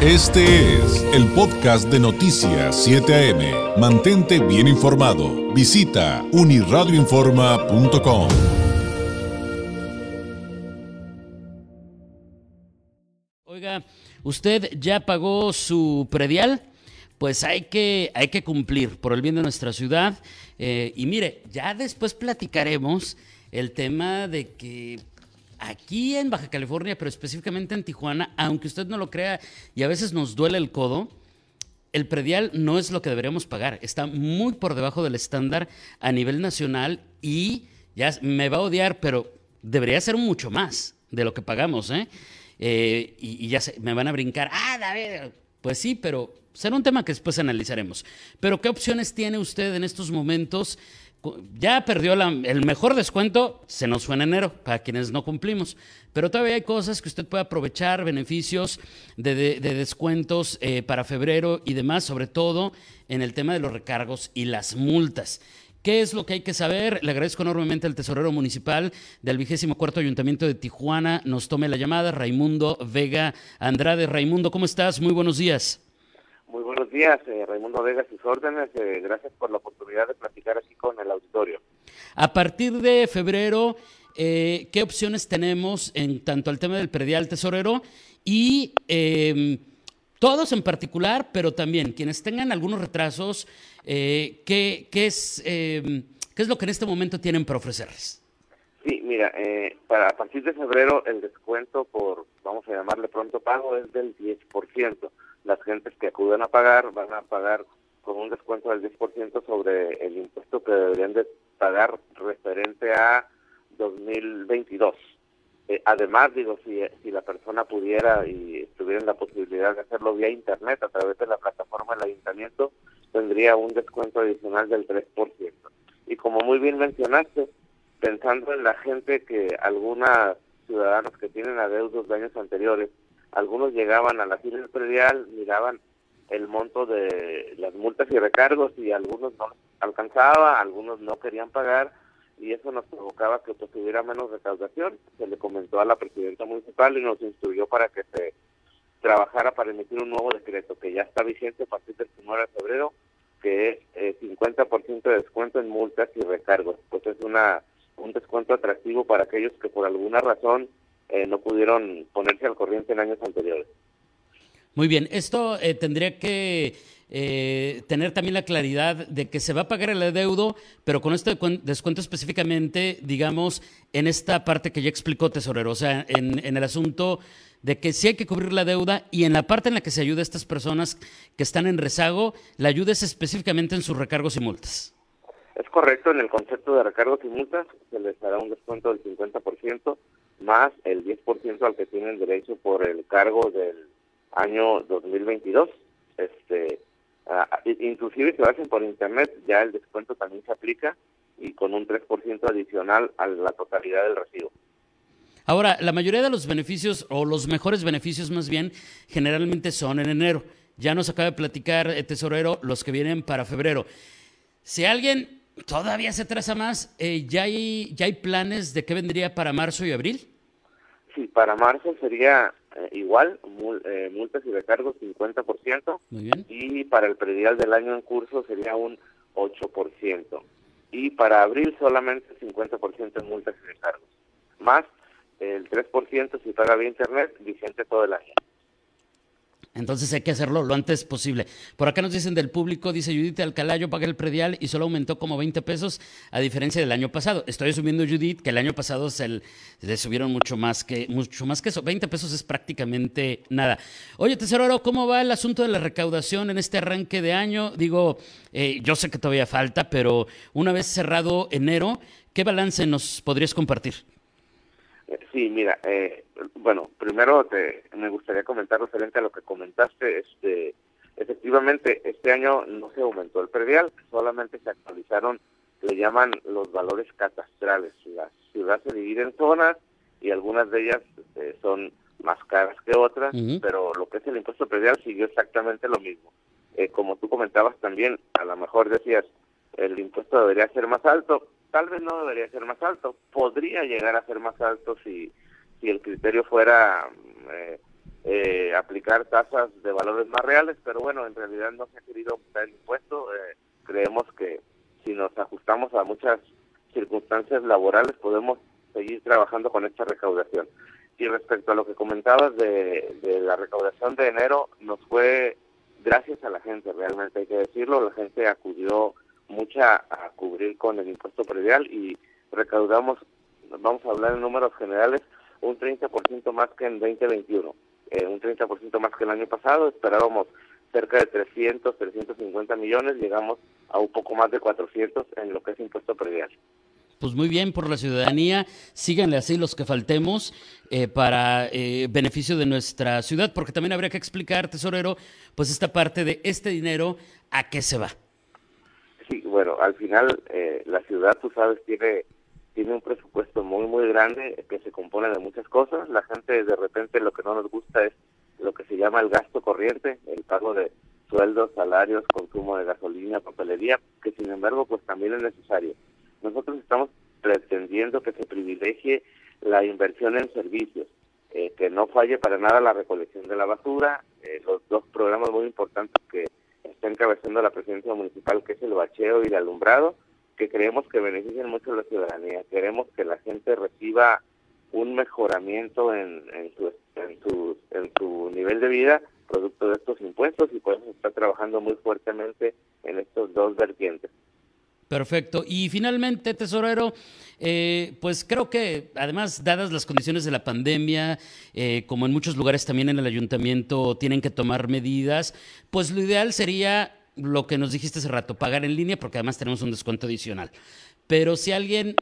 Este es el podcast de Noticias 7 AM. Mantente bien informado. Visita uniradioinforma.com. Oiga, ¿usted ya pagó su predial? Pues hay que, hay que cumplir por el bien de nuestra ciudad. Eh, y mire, ya después platicaremos el tema de que aquí en Baja California, pero específicamente en Tijuana, aunque usted no lo crea y a veces nos duele el codo, el predial no es lo que deberíamos pagar. Está muy por debajo del estándar a nivel nacional y ya me va a odiar, pero debería ser mucho más de lo que pagamos, ¿eh? Eh, y, y, ya se, me van a brincar, ah, David, pues sí, pero será un tema que después analizaremos. Pero ¿qué opciones tiene usted en estos momentos? Ya perdió la, el mejor descuento, se nos fue en enero, para quienes no cumplimos. Pero todavía hay cosas que usted puede aprovechar, beneficios de, de, de descuentos eh, para febrero y demás, sobre todo en el tema de los recargos y las multas. ¿Qué es lo que hay que saber? Le agradezco enormemente al tesorero municipal del vigésimo cuarto ayuntamiento de Tijuana. Nos tome la llamada, Raimundo Vega Andrade. Raimundo, ¿cómo estás? Muy buenos días. Muy buenos días, eh, Raimundo Vega, sus órdenes. Eh, gracias por la oportunidad de platicar aquí con el auditorio. A partir de febrero, eh, ¿qué opciones tenemos en tanto al tema del predial tesorero y eh, todos en particular, pero también quienes tengan algunos retrasos, eh, ¿qué, qué, es, ¿qué es lo que en este momento tienen para ofrecerles? Sí, mira, para a partir de febrero el descuento por, vamos a llamarle pronto pago, es del 10% las gentes que acuden a pagar van a pagar con un descuento del 10% sobre el impuesto que deberían de pagar referente a 2022. Eh, además, digo, si, si la persona pudiera y tuviera la posibilidad de hacerlo vía Internet a través de la plataforma del ayuntamiento, tendría un descuento adicional del 3%. Y como muy bien mencionaste, pensando en la gente que algunos ciudadanos que tienen adeudos de años anteriores, algunos llegaban a la del predial, miraban el monto de las multas y recargos y algunos no alcanzaba, algunos no querían pagar y eso nos provocaba que pues, tuviera menos recaudación. Se le comentó a la presidenta municipal y nos instruyó para que se trabajara para emitir un nuevo decreto que ya está vigente a partir del 1 de febrero, que es eh, 50% de descuento en multas y recargos. Pues es una un descuento atractivo para aquellos que por alguna razón eh, no pudieron ponerse al corriente en años anteriores. Muy bien, esto eh, tendría que eh, tener también la claridad de que se va a pagar el adeudo, pero con este descuento específicamente, digamos, en esta parte que ya explicó Tesorero, o sea, en, en el asunto de que sí hay que cubrir la deuda y en la parte en la que se ayuda a estas personas que están en rezago, la ayuda es específicamente en sus recargos y multas. Es correcto, en el concepto de recargos y multas se les dará un descuento del 50% más el 10% al que tienen derecho por el cargo del año 2022. Este, inclusive si lo hacen por internet, ya el descuento también se aplica y con un 3% adicional a la totalidad del recibo. Ahora, la mayoría de los beneficios, o los mejores beneficios más bien, generalmente son en enero. Ya nos acaba de platicar, eh, tesorero, los que vienen para febrero. Si alguien todavía se atrasa más, eh, ¿ya, hay, ¿ya hay planes de qué vendría para marzo y abril? Sí, para marzo sería eh, igual, mul, eh, multas y recargos 50%, Muy bien. y para el predial del año en curso sería un 8%, y para abril solamente 50% en multas y recargos, más el 3% si paga vía internet, vigente todo el año. Entonces hay que hacerlo lo antes posible. Por acá nos dicen del público, dice Judith Alcalá, yo pagué el predial y solo aumentó como 20 pesos a diferencia del año pasado. Estoy asumiendo, Judith, que el año pasado se le subieron mucho más que mucho más que eso. 20 pesos es prácticamente nada. Oye, tesorero, ¿cómo va el asunto de la recaudación en este arranque de año? Digo, eh, yo sé que todavía falta, pero una vez cerrado enero, ¿qué balance nos podrías compartir? Sí, mira, eh, bueno, primero te, me gustaría comentar referente a lo que comentaste. Este, efectivamente, este año no se aumentó el predial, solamente se actualizaron, le llaman los valores catastrales. La ciudad se divide en zonas y algunas de ellas este, son más caras que otras, uh -huh. pero lo que es el impuesto predial siguió exactamente lo mismo. Eh, como tú comentabas también, a lo mejor decías, el impuesto debería ser más alto, tal vez no debería ser más alto, podría llegar a ser más alto si, si el criterio fuera eh, eh, aplicar tasas de valores más reales, pero bueno, en realidad no se ha querido aumentar el impuesto. Eh, creemos que si nos ajustamos a muchas circunstancias laborales podemos seguir trabajando con esta recaudación. Y respecto a lo que comentabas de, de la recaudación de enero, nos fue gracias a la gente, realmente hay que decirlo, la gente acudió mucha a cubrir con el impuesto predial y recaudamos, vamos a hablar en números generales, un 30% más que en 2021, eh, un 30% más que el año pasado, esperábamos cerca de 300, 350 millones, llegamos a un poco más de 400 en lo que es impuesto predial. Pues muy bien por la ciudadanía, síganle así los que faltemos eh, para eh, beneficio de nuestra ciudad, porque también habría que explicar, tesorero, pues esta parte de este dinero, ¿a qué se va? Sí, bueno, al final eh, la ciudad, tú sabes, tiene tiene un presupuesto muy, muy grande que se compone de muchas cosas. La gente de repente lo que no nos gusta es lo que se llama el gasto corriente, el pago de sueldos, salarios, consumo de gasolina, papelería, que sin embargo pues también es necesario. Nosotros estamos pretendiendo que se privilegie la inversión en servicios, eh, que no falle para nada la recolección de la basura, eh, los dos programas muy importantes que está encabezando la presidencia municipal, que es el bacheo y el alumbrado, que creemos que benefician mucho a la ciudadanía. Queremos que la gente reciba un mejoramiento en, en, su, en, su, en su nivel de vida producto de estos impuestos y podemos estar trabajando muy fuertemente en estos dos vertientes. Perfecto. Y finalmente, tesorero, eh, pues creo que además, dadas las condiciones de la pandemia, eh, como en muchos lugares también en el ayuntamiento tienen que tomar medidas, pues lo ideal sería lo que nos dijiste hace rato, pagar en línea, porque además tenemos un descuento adicional. Pero si alguien,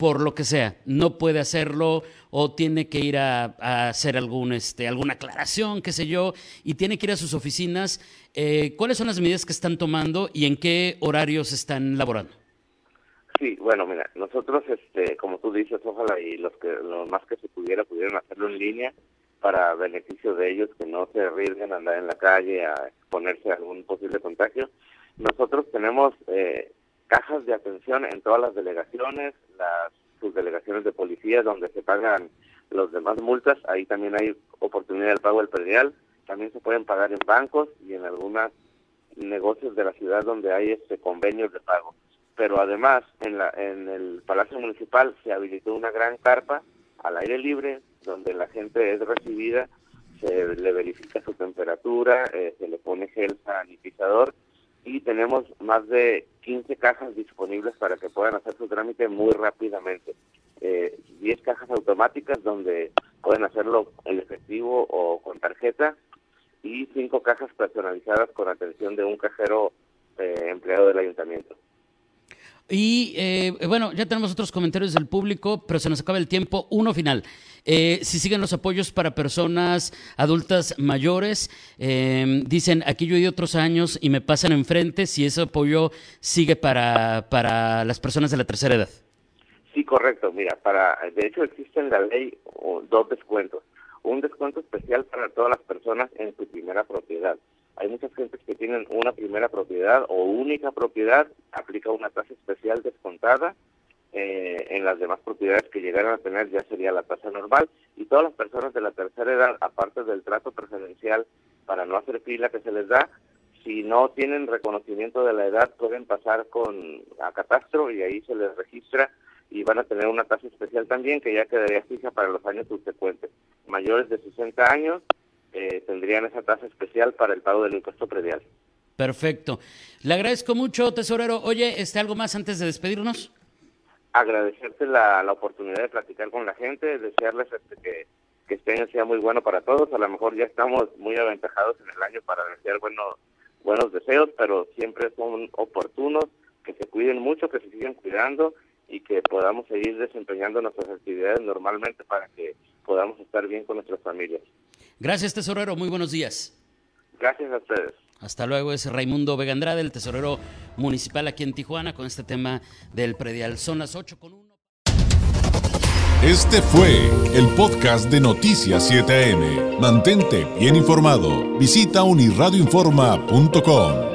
por lo que sea, no puede hacerlo o tiene que ir a, hacer algún, este, alguna aclaración, qué sé yo, y tiene que ir a sus oficinas, eh, ¿cuáles son las medidas que están tomando y en qué horarios están laborando? Sí, bueno, mira, nosotros, este, como tú dices, ojalá y los que lo más que se pudiera pudieran hacerlo en línea para beneficio de ellos que no se arriesguen a andar en la calle a exponerse a algún posible contagio. Nosotros tenemos eh, cajas de atención en todas las delegaciones, las subdelegaciones de policía donde se pagan los demás multas, ahí también hay oportunidad del pago del predial, también se pueden pagar en bancos y en algunos negocios de la ciudad donde hay este convenios de pago. Pero además en, la, en el Palacio Municipal se habilitó una gran carpa al aire libre donde la gente es recibida, se le verifica su temperatura, eh, se le pone gel sanitizador y tenemos más de 15 cajas disponibles para que puedan hacer su trámite muy rápidamente. Eh, 10 cajas automáticas donde pueden hacerlo en efectivo o con tarjeta y 5 cajas personalizadas con atención de un cajero eh, empleado del ayuntamiento. Y eh, bueno, ya tenemos otros comentarios del público, pero se nos acaba el tiempo. Uno final. Eh, si siguen los apoyos para personas adultas mayores, eh, dicen, aquí yo he ido otros años y me pasan enfrente si ese apoyo sigue para, para las personas de la tercera edad. Sí, correcto. Mira, para de hecho existe en la ley dos descuentos. Un descuento especial para todas las personas en su primera propiedad hay muchas gentes que tienen una primera propiedad o única propiedad, aplica una tasa especial descontada. Eh, en las demás propiedades que llegaran a tener ya sería la tasa normal y todas las personas de la tercera edad, aparte del trato preferencial para no hacer fila que se les da, si no tienen reconocimiento de la edad pueden pasar con a catastro y ahí se les registra y van a tener una tasa especial también que ya quedaría fija para los años subsecuentes. Mayores de 60 años eh, tendrían esa tasa especial para el pago del impuesto predial. Perfecto. Le agradezco mucho, tesorero. Oye, este, ¿algo más antes de despedirnos? Agradecerte la, la oportunidad de platicar con la gente, desearles este, que, que este año sea muy bueno para todos. A lo mejor ya estamos muy aventajados en el año para desear buenos, buenos deseos, pero siempre son oportunos, que se cuiden mucho, que se sigan cuidando y que podamos seguir desempeñando nuestras actividades normalmente para que podamos estar bien con nuestras familias. Gracias, tesorero. Muy buenos días. Gracias a ustedes. Hasta luego, es Raimundo Vega Andrade, el tesorero municipal aquí en Tijuana, con este tema del predial. Son las 8 con 1. Este fue el podcast de Noticias 7am. Mantente bien informado. Visita unirradioinforma.com.